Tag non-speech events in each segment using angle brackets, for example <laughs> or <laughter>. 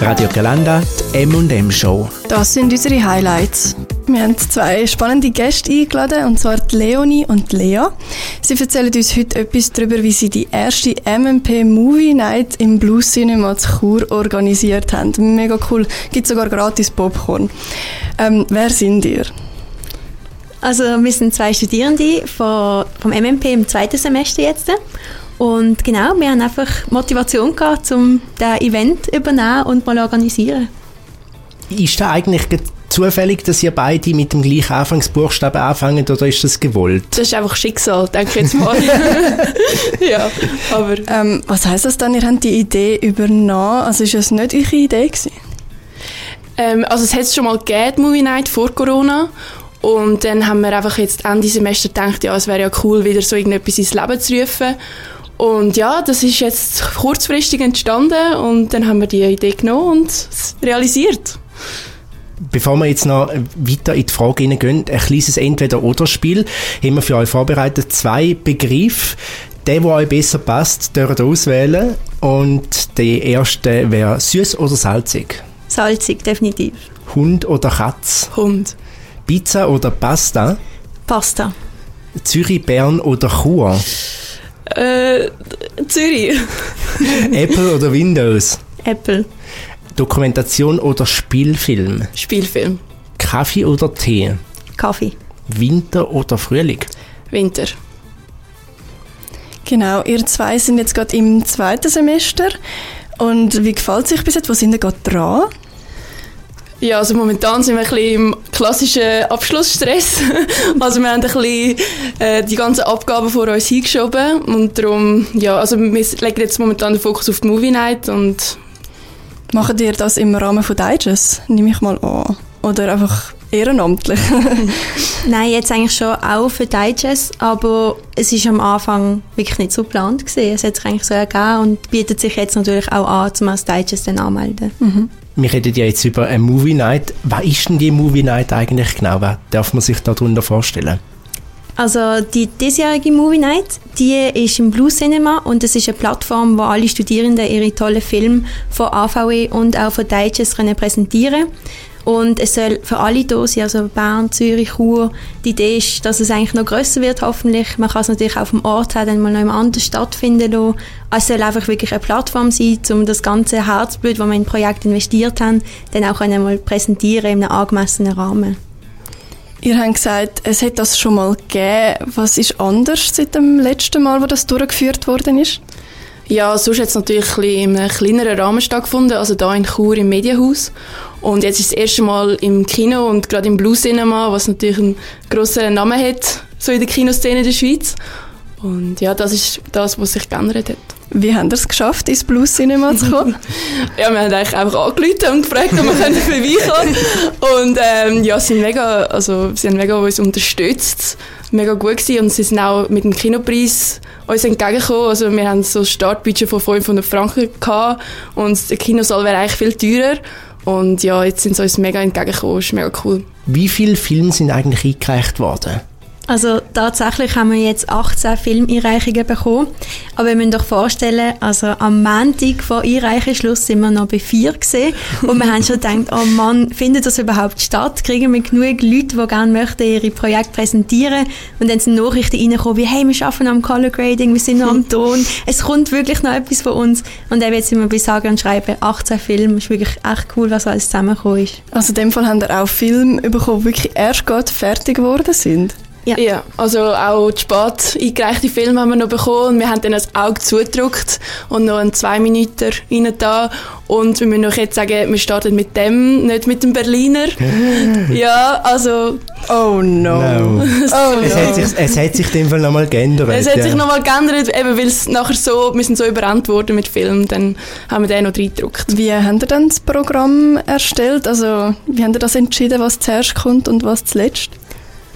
Radio Galanda, die M&M Show. Das sind unsere Highlights. Wir haben zwei spannende Gäste eingeladen, und zwar die Leonie und die Lea. Sie erzählen uns heute etwas darüber, wie sie die erste MMP Movie Night im Blues Cinema zu Chur organisiert haben. Mega cool. Gibt sogar gratis Popcorn. Ähm, wer sind ihr? Also wir sind zwei Studierende vom, vom MMP im zweiten Semester jetzt. Und genau, wir haben einfach Motivation gehabt, um das Event zu übernehmen und mal organisieren. Ist das eigentlich zufällig, dass ihr beide mit dem gleichen Anfangsbuchstaben anfangen oder ist das gewollt? Das ist einfach Schicksal, denke ich jetzt mal. <laughs> <laughs> ja, aber... Ähm, was heisst das dann, ihr habt die Idee übernommen? Also ist das nicht eure Idee gewesen? Ähm, also es hat es schon mal gegeben, Movie Night, vor Corona. Und dann haben wir einfach jetzt Ende Semester gedacht, ja, es wäre ja cool, wieder so irgendetwas ins Leben zu rufen. Und ja, das ist jetzt kurzfristig entstanden und dann haben wir die Idee genommen und es realisiert. Bevor wir jetzt noch weiter in die Frage hineingehen, ein kleines Entweder-Oder-Spiel haben wir für euch vorbereitet. Zwei Begriffe. Der, der euch besser passt, dürft ihr auswählen. Und der erste wäre süß oder salzig? Salzig, definitiv. Hund oder Katz? Hund. Pizza oder Pasta? Pasta. Zürich, Bern oder Chur? Äh, Zürich. <laughs> Apple oder Windows? Apple. Dokumentation oder Spielfilm? Spielfilm. Kaffee oder Tee? Kaffee. Winter oder Frühling? Winter. Genau, ihr zwei sind jetzt gerade im zweiten Semester. Und wie gefällt es euch bis jetzt? Wo sind ihr gerade dran? Ja, also momentan sind wir ein bisschen im klassischen Abschlussstress. <laughs> also wir haben ein bisschen äh, die ganzen Abgaben vor uns hingeschoben und darum, ja, also wir legen jetzt momentan den Fokus auf die Movie Night und... Machen ihr das im Rahmen von Digest, nehme ich mal an? Oder einfach ehrenamtlich? <laughs> Nein, jetzt eigentlich schon auch für Digest, aber es ist am Anfang wirklich nicht so geplant gewesen. Es hat sich eigentlich so ergeben und bietet sich jetzt natürlich auch an, zum als Digest dann anmelden. Mhm. Wir reden ja jetzt über eine Movie Night. Was ist denn die Movie Night eigentlich genau? Was darf man sich darunter vorstellen? Also die diesjährige Movie Night, die ist im Blue Cinema und es ist eine Plattform, wo alle Studierenden ihre tollen Filme von AVE und auch von Digest präsentieren können. Und es soll für alle da sein, also Bern, Zürich, Chur. Die Idee ist, dass es eigentlich noch grösser wird, hoffentlich. Man kann es natürlich auch vom Ort her dann mal noch in anders stattfinden lassen. Es soll einfach wirklich eine Plattform sein, um das ganze Herzblut, das wir in ein Projekt investiert haben, dann auch einmal präsentieren in einem angemessenen Rahmen. Ihr habt gesagt, es hat das schon mal gegeben. Was ist anders seit dem letzten Mal, wo das durchgeführt worden ist? Ja, sonst hat es natürlich ein in einem kleineren Rahmen stattgefunden, also da in Chur im Medienhaus. Und jetzt ist das erste Mal im Kino und gerade im Blue Cinema, was natürlich einen grossen Namen hat, so in der Kinoszene in der Schweiz. Und ja, das ist das, was sich geändert hat. Wie haben Sie es geschafft, ins Blue Cinema zu kommen? <laughs> ja, wir haben eigentlich einfach angerufen und gefragt, ob wir <laughs> vorbeikommen Und ähm, ja, sie, sind mega, also, sie haben mega uns unterstützt, mega gut gewesen und sie sind auch mit dem Kinopreis uns entgegengekommen. Also wir haben so ein Startbudget von 500 Franken gehabt und der Kinosaal wäre eigentlich viel teurer. Und ja, jetzt sind sie uns mega entgegengekommen, ist mega cool. Wie viele Filme sind eigentlich eingereicht worden? Also tatsächlich haben wir jetzt 18 Filmeinreichungen bekommen. Aber wir müssen doch vorstellen, also am Montag vor Einreichungsschluss sind wir noch bei vier gesehen und wir haben schon gedacht, oh Mann, findet das überhaupt statt? Kriegen wir genug Leute, die gerne möchten ihre Projekte präsentieren? Und dann sind Nachrichten reingekommen, wie hey, wir arbeiten am Color Grading, wir sind noch am Ton, es kommt wirklich noch etwas von uns. Und eben jetzt sind wir bei Sagen und Schreiben 18 Filme, das ist wirklich echt cool, was alles zusammengekommen ist. Also in dem Fall haben wir auch Filme bekommen, die wirklich erst gerade fertig geworden sind? Ja. ja, also auch die spät eingereichte Filme haben wir noch bekommen. Wir haben dann ein Auge zugedrückt und noch einen zwei Minuten rein da. Und wir müssen noch jetzt sagen, wir starten mit dem, nicht mit dem Berliner. <laughs> ja, also... Oh no. no. Oh <laughs> es, no. Hat sich, es hat sich in dem Fall nochmal geändert. Es hat ja. sich nochmal geändert, eben weil es nachher so, wir sind so überrannt worden mit Filmen, dann haben wir den noch reingedruckt. Wie habt ihr dann das Programm erstellt? Also, wie habt ihr das entschieden, was zuerst kommt und was zuletzt?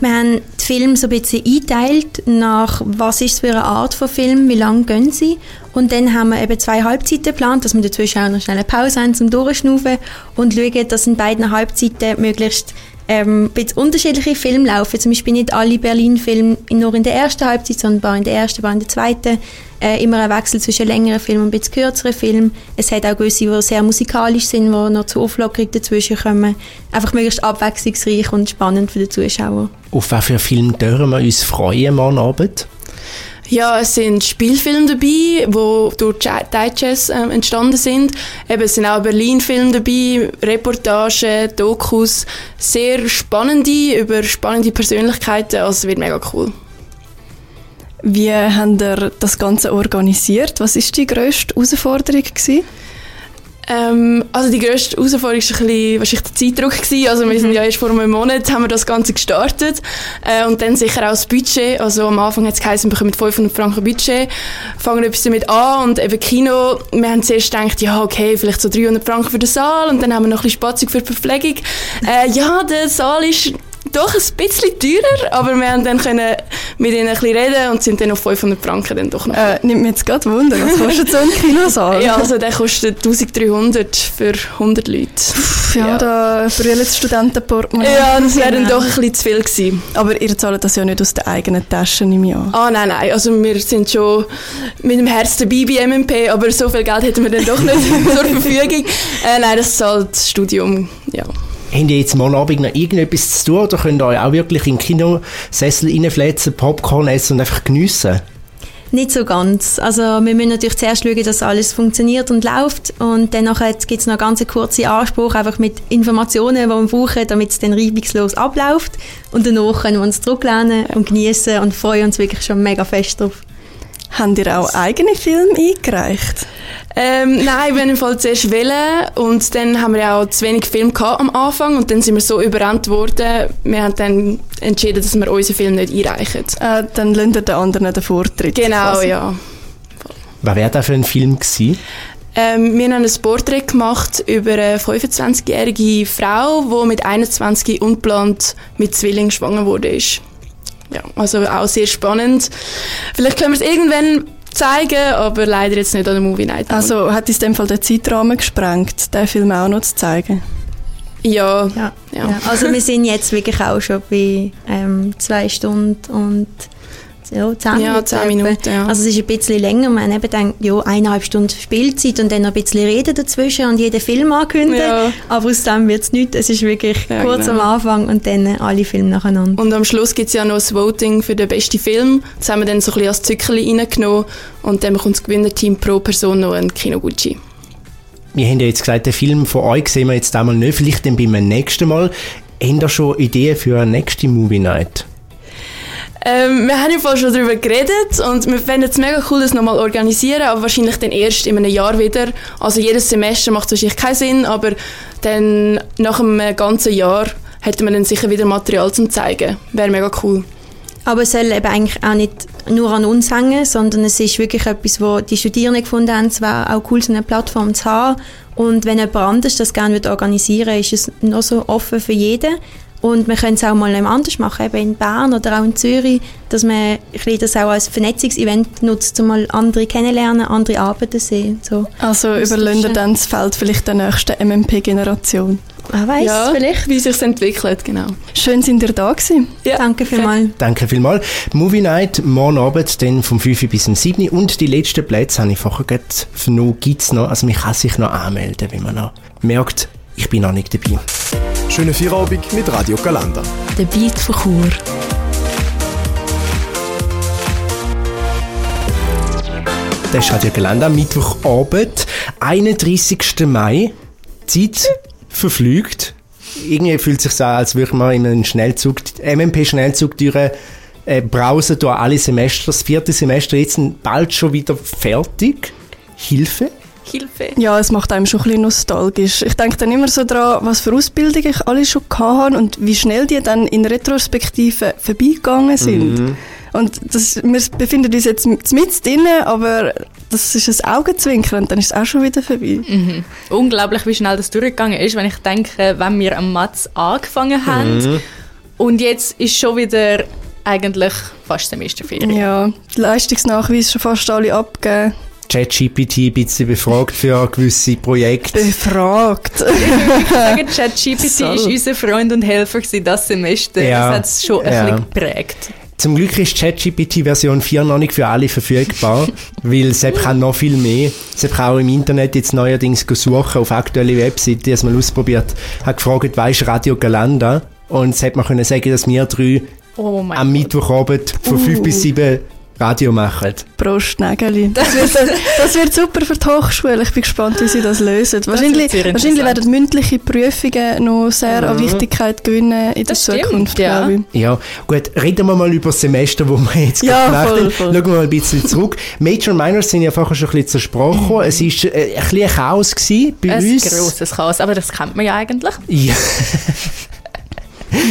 Wir haben die Filme so ein bisschen eingeteilt nach, was ist es für eine Art von Film, wie lange gehen sie. Und dann haben wir eben zwei Halbzeiten geplant, dass wir dazwischen auch noch schnell eine Pause haben zum Durchschnaufen und schauen, dass in beiden Halbzeiten möglichst ähm, bisschen unterschiedliche Filme laufen. Zum Beispiel nicht alle Berlin-Filme nur in der ersten Halbzeit, sondern ein paar in der ersten, ein paar in der zweiten. Äh, immer ein Wechsel zwischen längeren Filmen und ein bisschen kürzeren Filmen. Es hat auch gewisse, die sehr musikalisch sind, die noch zur Auflockerung dazwischen kommen. Einfach möglichst abwechslungsreich und spannend für den Zuschauer. Auf was für Film dürfen wir uns freuen morgen Abend? Ja, es sind Spielfilme dabei, die durch Digest ähm, entstanden sind. Eben, es sind auch Berlin-Filme dabei, Reportagen, Dokus, sehr spannende, über spannende Persönlichkeiten. Also es wird mega cool. Wie habt ihr das Ganze organisiert? Was war die grösste Herausforderung? Gewesen? Ähm, also die grösste Herausforderung war ein bisschen, wahrscheinlich der Zeitdruck. Gewesen. Also wir sind ja erst vor einem Monat haben wir das Ganze gestartet. Äh, und dann sicher auch das Budget. Also am Anfang hat es geheißen, wir bekommen 500 Franken Budget, fangen etwas damit an und eben Kino, wir haben zuerst gedacht, ja okay, vielleicht so 300 Franken für den Saal und dann haben wir noch ein bisschen Spatzung für die Verpflegung. Äh, ja, der Saal ist doch ein bisschen teurer, aber wir haben dann können mit ihnen ein bisschen reden und sind dann auf 500 Franken dann doch noch. Äh, nimmt mir jetzt gerade Wunder, was kostet so ein <laughs> Kinosaal? ja, also der kostet 1300 für 100 Leute. Pff, ja, ja, da brüllen die Studentenportemonnaie. Ja, das wäre dann doch ein bisschen zu viel gewesen. Aber ihr zahlt das ja nicht aus der eigenen Tasche, ich an. Ah, nein, nein, also wir sind schon mit dem Herz dabei bei MMP, aber so viel Geld hätten wir dann doch nicht <laughs> zur Verfügung. Äh, nein, das zahlt das Studium, ja. Habt ihr jetzt morgen Abend noch irgendetwas zu tun oder könnt ihr euch auch wirklich in den Kinosessel reinflätzen, Popcorn essen und einfach geniessen? Nicht so ganz. Also wir müssen natürlich zuerst schauen, dass alles funktioniert und läuft und dann gibt es noch ganz einen kurzen Anspruch, einfach mit Informationen, die wir brauchen, damit es dann reibungslos abläuft und danach können wir uns zurücklehnen und genießen und freuen uns wirklich schon mega fest drauf. Habt ihr auch eigene Filme eingereicht? Ähm, nein, wir haben im Fall zuerst wählen und dann haben wir ja auch zu wenig Film gehabt am Anfang und dann sind wir so überrannt worden. Wir haben dann entschieden, dass wir unseren Film nicht einreichen. Äh, dann lassen den anderen den Vortritt. Genau, quasi. ja. Was wäre das für ein Film gewesen? Ähm, wir haben ein Porträt gemacht über eine 25-jährige Frau, die mit 21 unplant mit Zwillingen schwanger wurde. Ja, also auch sehr spannend. Vielleicht können wir es irgendwann zeigen, aber leider jetzt nicht an der Movie Night. Also hat es in dem Fall den Zeitrahmen gesprengt, den Film auch noch zu zeigen? Ja. ja. ja. ja. Also wir sind jetzt wirklich auch schon bei ähm, zwei Stunden und ja, zehn ja, Minuten. Zehn Minuten ja. Also es ist ein bisschen länger. Man eben denkt, ja, eineinhalb Stunden Spielzeit und dann noch ein bisschen Reden dazwischen und jeden Film ankündigen. Ja. Aber aus dem wird es nichts. Es ist wirklich ja, kurz genau. am Anfang und dann alle Filme nacheinander. Und am Schluss gibt es ja noch das Voting für den besten Film. Das haben wir dann so ein bisschen als Zückerchen reingenommen und dann bekommt das Gewinnerteam pro Person noch einen Kino-Gucci. Wir haben ja jetzt gesagt, den Film von euch sehen wir jetzt einmal nicht, vielleicht dann beim nächsten Mal. Haben ihr schon Ideen für eine nächste Movie Night? Ähm, wir haben ja schon darüber geredet und wir fänden es mega cool, das nochmal organisieren, aber wahrscheinlich dann erst in einem Jahr wieder. Also jedes Semester macht wahrscheinlich keinen Sinn, aber dann nach einem ganzen Jahr hätten wir dann sicher wieder Material zum zeigen. Wäre mega cool. Aber es soll eben eigentlich auch nicht nur an uns hängen, sondern es ist wirklich etwas, wo die Studierenden gefunden haben, es wäre auch cool, so eine Plattform zu haben. Und wenn jemand anderes das gerne organisieren würde, ist es noch so offen für jeden. Und wir können es auch mal anders machen, eben in Bern oder auch in Zürich, dass man das auch als Vernetzungsevent nutzt, um mal andere kennenlernen, andere Arbeiten sehen. So. Also überlegen dann das Feld vielleicht der nächsten MMP-Generation. Wer weiß, ja, vielleicht. Wie sich entwickelt, genau. Schön, sind ihr da gewesen. Ja. Danke vielmals. Danke vielmals. Movie Night, morgen Abend, dann vom 5 bis zum 7 und die letzten Plätze habe ich vorher gerade vernommen, gibt es noch, also man kann sich noch anmelden, wenn man noch merkt, ich bin noch nicht dabei. Schöne Feierabend mit Radio Galanda. Der Beat von Chur. Das ist Radio Galanda, Mittwochabend, 31. Mai. Zeit verflügt. Irgendwie fühlt es sich so an, als würde man in einen Schnellzug, MMP-Schnellzug durch äh, brausen durch alle Semester. Das vierte Semester jetzt bald schon wieder fertig. Hilfe. Hilfe. Ja, es macht einem schon ein bisschen nostalgisch. Ich denke dann immer so daran, was für Ausbildung ich alle schon hatte und wie schnell die dann in Retrospektive vorbeigegangen sind. Mhm. Und das, wir befinden uns jetzt mit drin, aber das ist ein Augenzwinkern und dann ist es auch schon wieder vorbei. Mhm. Unglaublich, wie schnell das durchgegangen ist, wenn ich denke, wenn wir am Matz angefangen haben mhm. und jetzt ist schon wieder eigentlich fast Semesterferien. Ja, die Leistungsnachweis schon fast alle abgegeben. ChatGPT ein bisschen befragt für gewisse Projekte. Befragt. <laughs> sagen, ChatGPT ist unser Freund und Helfer das Semester. Ja. Das hat es schon ein Ja. bisschen geprägt. Zum Glück ist ChatGPT Version 4 noch nicht für alle verfügbar, <laughs> weil Sepp kann noch viel mehr. Sepp kann auch im Internet jetzt neuerdings suchen auf aktuelle Webseiten, die es mal ausprobiert. Hat gefragt, weisst Radio Galanda? Und Sepp man können sagen, dass wir drei Oh am Gott. Mittwochabend von 5 bis 7 Radio machen. Prost, Nägeli. Das wird, das wird super für die Hochschule. Ich bin gespannt, wie sie das lösen. Wahrscheinlich, sehr wahrscheinlich werden mündliche Prüfungen noch sehr an Wichtigkeit gewinnen in Das der stimmt, Zukunft, ja. glaube ich. Ja, gut, reden wir mal über das Semester, wo wir jetzt Ja, voll, gemacht haben. voll. Schauen wir mal ein bisschen zurück. Major und Minors sind ja vorher schon ein bisschen gekommen. Es war äh, ein bisschen ein Chaos gewesen bei Ein uns. grosses Chaos, aber das kennt man ja eigentlich. Ja. <laughs>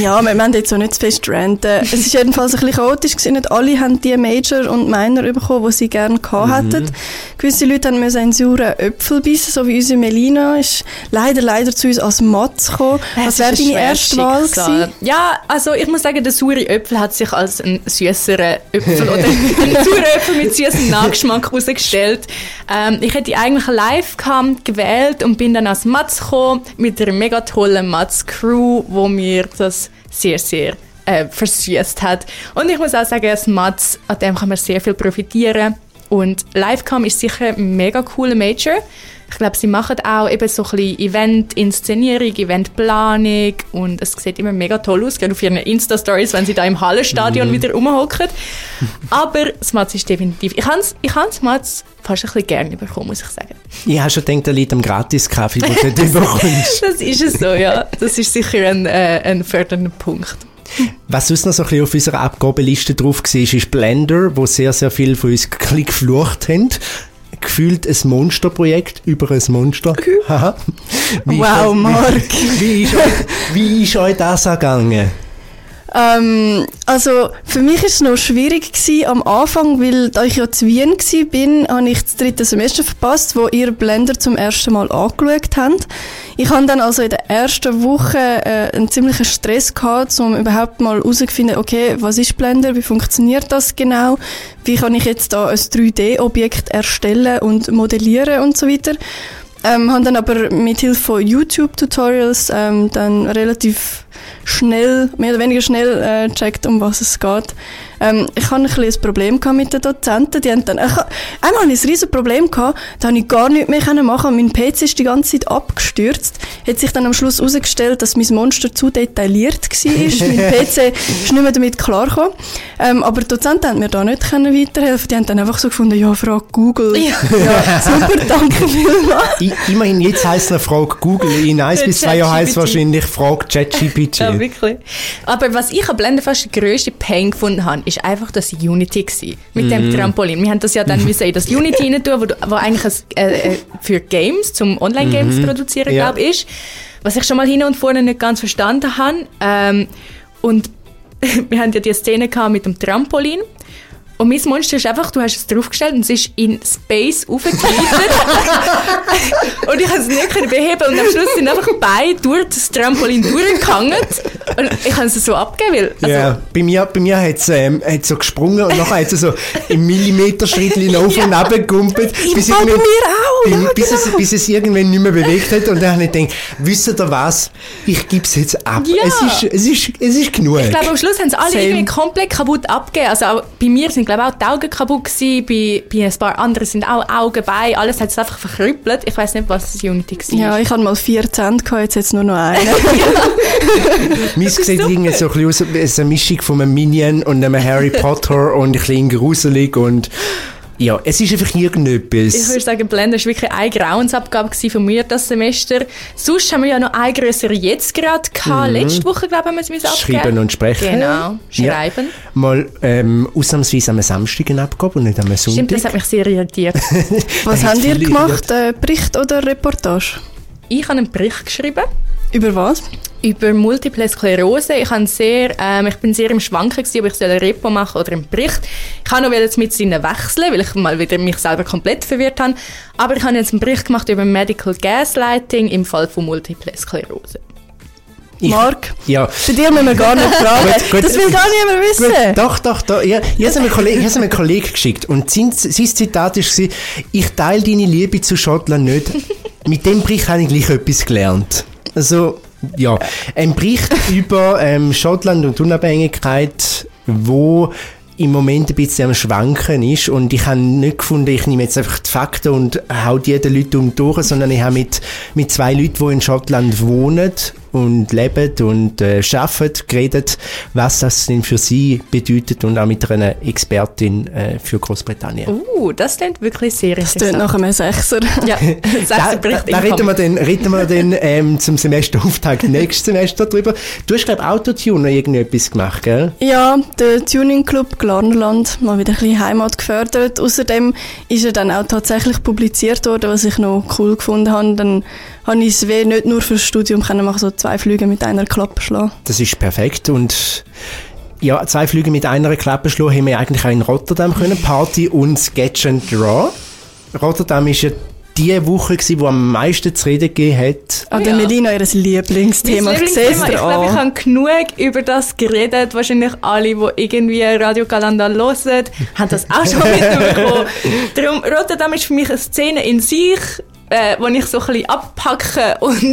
Ja, wir, haben jetzt auch nicht zu fest ranten. Es ist jedenfalls ein bisschen chaotisch gewesen. Nicht alle haben die Major und Minor bekommen, die sie gerne gehabt Mhm. hätten. Gewisse Leute haben müssen einen sauren Äpfel beißen, so wie unsere Melina ist leider, leider zu uns als Matz gekommen. Was wäre deine erste Wahl gewesen? Ja, also ich muss sagen, der saure Äpfel hat sich als ein süßerer Äpfel oder <laughs> ein saurer Äpfel mit süßem Nachgeschmack herausgestellt. Ähm, ich hätte eigentlich einen Live-Cam gewählt und bin dann als Matz gekommen mit einer mega tollen Matz-Crew, wo mir das sehr, sehr äh, versüßt hat. Und ich muss auch sagen, als Matz, an dem kann man sehr viel profitieren. Und Livecam ist sicher ein mega cooler Major. Ich glaube, sie machen auch eben so ein bisschen Event-Inszenierung, Eventplanung und es sieht immer mega toll aus, gerade auf ihren Insta-Stories, wenn sie da im Hallenstadion wieder rumhocken. Aber das Matz ist definitiv... Ich habe ich has Matz fast ein bisschen gerne bekommen, muss ich sagen. Ich habe schon gedacht, der liegt am Gratis-Kaffee, den du <laughs> dort bekommst. Das ist es so, ja. Das ist sicher ein, äh, ein fördernder Punkt. Was sonst noch so ein bisschen auf unserer Abgabeliste drauf war, ist Blender, wo sehr, sehr viele von uns geflucht haben. Gefühlt ein Monsterprojekt über ein Monster. Wie Wow, euch- Marc. <laughs> Wie ist euch, wie ist euch das ergangen? Ähm, also für mich ist es noch schwierig gewesen am Anfang, weil da ich ja zu Wien gsi bin, habe ich das dritte Semester verpasst, wo ihr Blender zum ersten Mal angeschaut habt. Ich hatte dann also in der ersten Woche äh, einen ziemlichen Stress gehabt, um überhaupt mal herauszufinden, okay, was ist Blender, wie funktioniert das genau, wie kann ich jetzt da ein 3D-Objekt erstellen und modellieren und so weiter. Ähm, haben dann aber mit Hilfe von YouTube-Tutorials ähm, dann relativ schnell, mehr oder weniger schnell äh, gecheckt, um was es geht. Ähm, ich hatte ein bisschen ein Problem mit den Dozenten. Die haben dann, ich, einmal hatte ich ein riesen Problem gehabt, da konnte ich gar nichts mehr können machen. Mein PC ist die ganze Zeit abgestürzt. Hat sich dann am Schluss herausgestellt, dass mein Monster zu detailliert war. mein <laughs> PC ist nicht mehr damit klargekommen. Ähm, aber die Dozenten haben mir da nicht können weiterhelfen. Die haben dann einfach so gefunden, ja, frag Google. Ja, super, danke vielmals. I, immerhin, jetzt heisst es eine Frage Google. In eins Äh, bis zwei Jahren heisst es wahrscheinlich Frage ChatGPT. Ja, wirklich. Aber was ich an Blender fast der grösste Pain gefunden habe, ist einfach das Unity gewesen. Mit dem Trampolin. Wir haben das ja dann <laughs> müssen in das Unity rein tun, wo, wo eigentlich ein, äh, äh, für Games, zum Online-Games produzieren, Ja. glaube ich, ist. Was ich schon mal hin und vorne nicht ganz verstanden habe. Ähm, und <laughs> wir haben ja die Szene gehabt mit dem Trampolin. Und mein Monster ist einfach, du hast es draufgestellt und es ist in Space aufgegleitet. <laughs> und ich konnte es nicht können beheben und am Schluss sind einfach beide durch das Trampolin durchgehangen. Und ich kann es so abgeben, weil, also, ja, bei mir, bei mir hat es ähm, hat's so gesprungen und nachher hat es so im Millimeter-Schrittchen auf und ab gegumpelt. Bis, bei mir auch, Bis, ja, bis, es, bis es irgendwann nicht mehr bewegt hat und dann habe ich gedacht, wisst ihr was, ich gebe es jetzt ab. Ja. Es, ist, es, ist, es ist genug. Ich glaube, am Schluss haben sie alle irgendwie komplett kaputt abgegeben. Also auch bei mir sind, glaube ich, auch die Augen kaputt gewesen. Bei, bei ein paar anderen sind auch Augen bei. Alles hat es einfach verkrüppelt. Ich weiß nicht, was das Unity war. Ja, ich hatte mal vier Zähne, gehabt, jetzt hat es nur noch einen. <laughs> <laughs> Meins sieht irgendwie so ein bisschen aus wie eine Mischung von einem Minion und einem Harry Potter und ein bisschen gruselig und ja, es ist einfach irgendetwas. Ich würde sagen, Blender war wirklich eine Grauensabgabe von mir das Semester. Sonst haben wir ja noch eine größere jetzt gerade gehabt. Letzte Woche, glaube ich, haben wir es abgeben. Mhm. Schreiben und sprechen. Genau, schreiben. Ja. Mal ähm, ausnahmsweise am Samstag eine Abgabe und nicht am Sonntag. Stimmt, das hat mich sehr irritiert. <laughs> Was habt hat's ihr gemacht? Äh, Bericht oder Reportage? ich habe einen Bericht geschrieben Über was? Über Multiple Sklerose. Ich, habe sehr, ähm, ich bin sehr im Schwanken, gewesen, ob ich ein Repo machen oder einen Bericht. Ich kann noch jetzt mit ihnen wechseln, weil ich mal wieder mich selber komplett verwirrt habe. Aber ich habe jetzt einen Bericht gemacht über Medical Gaslighting im Fall von Multiple Sklerose. Ich- Marc, Ja. bei dir müssen wir gar nicht fragen. Gut, gut. das will gar niemand wissen. Gut, doch, doch, doch. Ja, ich habe es einem Kollegen, einem Kollegen geschickt und sein, sein Zitat war, ich teile deine Liebe zu Schottland nicht. Mit dem Bericht habe ich gleich etwas gelernt. Also, ja, ein Bericht über ähm, Schottland und Unabhängigkeit, wo im Moment ein bisschen am Schwanken ist. Und ich habe nicht gefunden, ich nehme jetzt einfach die Fakten und hau die den Leuten um die Ohren, sondern ich habe mit, mit zwei Leuten, die in Schottland wohnen und leben und äh, arbeiten, geredet, was das denn für sie bedeutet und auch mit einer Expertin äh, für Großbritannien. Uh, das klingt wirklich sehr Das interessant. nach einem Sechser. <laughs> Ja, <laughs> Da, sechster da, Bericht da reden wir dann, reden wir dann <laughs> ähm, zum Semesterauftakt nächstes Semester drüber. Du hast, glaube ich, Autotune irgendetwas gemacht, gell? Ja, der Tuning Club Glarnerland, mal wieder ein bisschen Heimat gefördert. Außerdem ist er dann auch tatsächlich publiziert worden, was ich noch cool gefunden habe. Dann habe ich es nicht nur fürs Studium können machen, so zwei Flüge mit einer Klappe schlagen. Das ist perfekt und ja, zwei Flüge mit einer Klappe schlagen haben wir eigentlich auch in Rotterdam können. Party und Sketch and Draw. Rotterdam ist ja die Woche gewesen, wo am meisten zu reden gegeben hat. Ah, Oh der ja. Melina, ihr Lieblingsthema. Mein Lieblingsthema. Ich glaube, ich an. habe genug über das geredet. Wahrscheinlich alle, die irgendwie Radiokalender hören, haben das auch schon <laughs> mitbekommen. Darum, Rotterdam ist für mich eine Szene in sich, äh, wo ich so ein bisschen abpacke und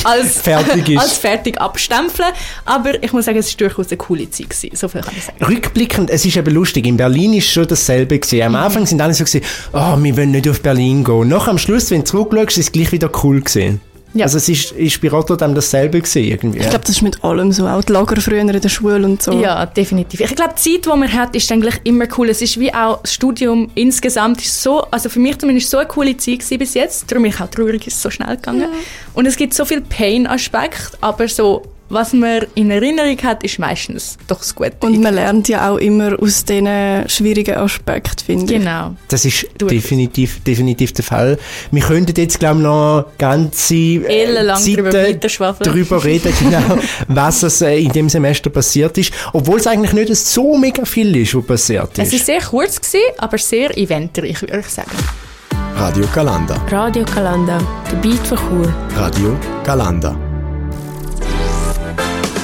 <laughs> als Fertig als fertig abstempeln. Aber ich muss sagen, es war durchaus eine coole Zeit. Gewesen. So viel kann ich sagen. Rückblickend, es ist eben lustig, in Berlin ist schon dasselbe gewesen. Am Anfang sind alle so gewesen, oh, wir wollen nicht auf Berlin gehen. Noch am Schluss, wenn du zurückschaust, ist es gleich wieder cool gewesen. Ja. Also es ist, ist bei Rotterdam dasselbe gewesen irgendwie. Ich glaube, das ist mit allem so. Auch die Lager früher in der Schule und so. Ja, definitiv. Ich glaube, die Zeit, die man hat, ist eigentlich immer cool. Es ist wie auch das Studium insgesamt ist so, also für mich zumindest so eine coole Zeit gewesen bis jetzt. Darum bin ich auch traurig, ist es so schnell gegangen. Und es gibt so viel Pain-Aspekt, aber so, was man in Erinnerung hat, ist meistens doch das Gute. Und man lernt ja auch immer aus diesen schwierigen Aspekten, finde ich. genau. Das ist Durch. definitiv, definitiv der Fall. Wir könnten jetzt, glaube ich, noch ganze äh, drüber Zeiten weiterschwafeln. drüber reden, genau, <laughs> was es äh, in dem Semester passiert ist. Obwohl es eigentlich nicht so mega viel ist, was passiert Es ist. war sehr kurz, gewesen, aber sehr eventreich, würde ich sagen. Radio Galanda. Radio Kalanda, der Beat für Chur. Radio Galanda.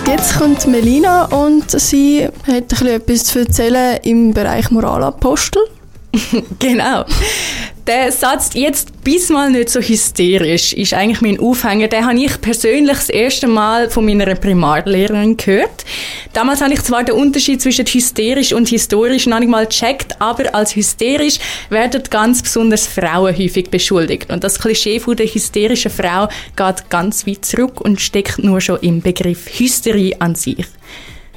Jetzt kommt Melina und sie hat etwas zu erzählen im Bereich Moralapostel. <laughs> Genau. Der Satz, jetzt bis mal nicht so hysterisch, ist eigentlich mein Aufhänger. Den habe ich persönlich das erste Mal von meiner Primarlehrerin gehört. Damals habe ich zwar den Unterschied zwischen hysterisch und historisch noch nicht mal gecheckt, aber als hysterisch werden ganz besonders Frauen häufig beschuldigt. Und das Klischee von der hysterischen Frau geht ganz weit zurück und steckt nur schon im Begriff Hysterie an sich.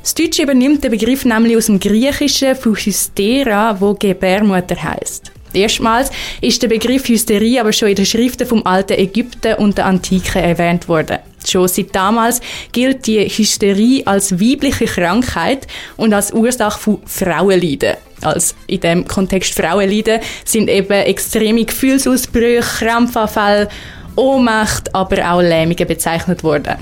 Das Deutsche übernimmt den Begriff nämlich aus dem Griechischen von Hystera, wo Gebärmutter heißt. Erstmals ist der Begriff Hysterie aber schon in den Schriften vom alten Ägypten und der Antike erwähnt worden. Schon seit damals gilt die Hysterie als weibliche Krankheit und als Ursache von Frauenleiden. Als in dem Kontext Frauenleiden sind eben extreme Gefühlsausbrüche, Krampfanfälle, Ohnmacht, aber auch Lähmungen bezeichnet worden.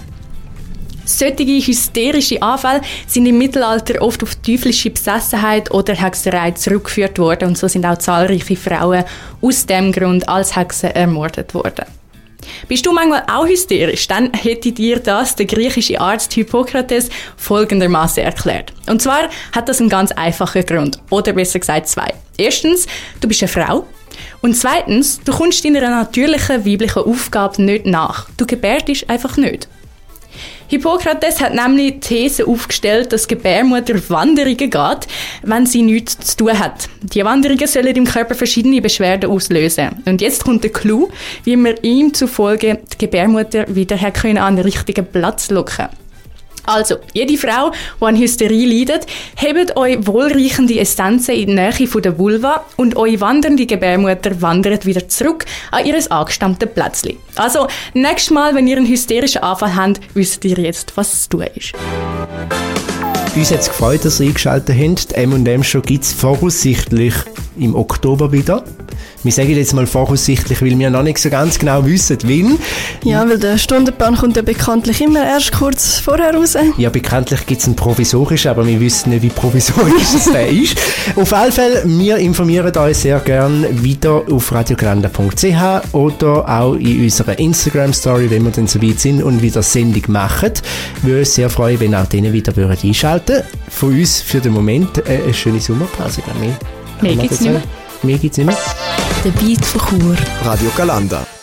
Solche hysterische Anfälle sind im Mittelalter oft auf teuflische Besessenheit oder Hexerei zurückgeführt worden und so sind auch zahlreiche Frauen aus dem Grund als Hexen ermordet worden. Bist du manchmal auch hysterisch, dann hätte dir das der griechische Arzt Hippokrates folgendermaßen erklärt. Und zwar hat das einen ganz einfachen Grund, oder besser gesagt zwei. Erstens, du bist eine Frau. Und zweitens, du kommst deiner natürlichen weiblichen Aufgabe nicht nach. Du gebärdest einfach nicht. Hippokrates hat nämlich die These aufgestellt, dass Gebärmutter Wanderungen geht, wenn sie nichts zu tun hat. Die Wanderungen sollen im Körper verschiedene Beschwerden auslösen. Und jetzt kommt der Clou, wie man ihm zufolge die Gebärmutter wieder können an den richtigen Platz locken also, jede Frau, die an Hysterie leidet, hebt euch wohlriechende Essenzen in die Nähe von der Vulva und eure wandernde Gebärmutter wandert wieder zurück an ihr angestammtes Plätzchen. Also, nächstes Mal, wenn ihr einen hysterischen Anfall habt, wisst ihr jetzt, was zu tun ist. Uns hat es gefreut, dass ihr eingeschaltet habt. Die M&M Show gibt es voraussichtlich im Oktober wieder. Wir sagen jetzt mal voraussichtlich, weil wir noch nicht so ganz genau wissen, wann. Ja, weil der Stundenplan kommt ja bekanntlich immer erst kurz vorher raus. Ja, bekanntlich gibt es einen provisorischen, aber wir wissen nicht, wie provisorisch es <laughs> der ist. Auf alle Fälle, wir informieren euch sehr gern wieder auf radiogranda.ch oder auch in unserer Instagram-Story, wenn wir dann so weit sind und wieder Sendung machen. Wir würden uns sehr freuen, wenn auch denen wieder würden einschalten Von uns für den Moment äh, eine schöne Sommerpause. Mehr, Mehr gibt's nicht mehr. Mehr gibt's nicht mehr. Der Beat von Chur. Radio Galanda.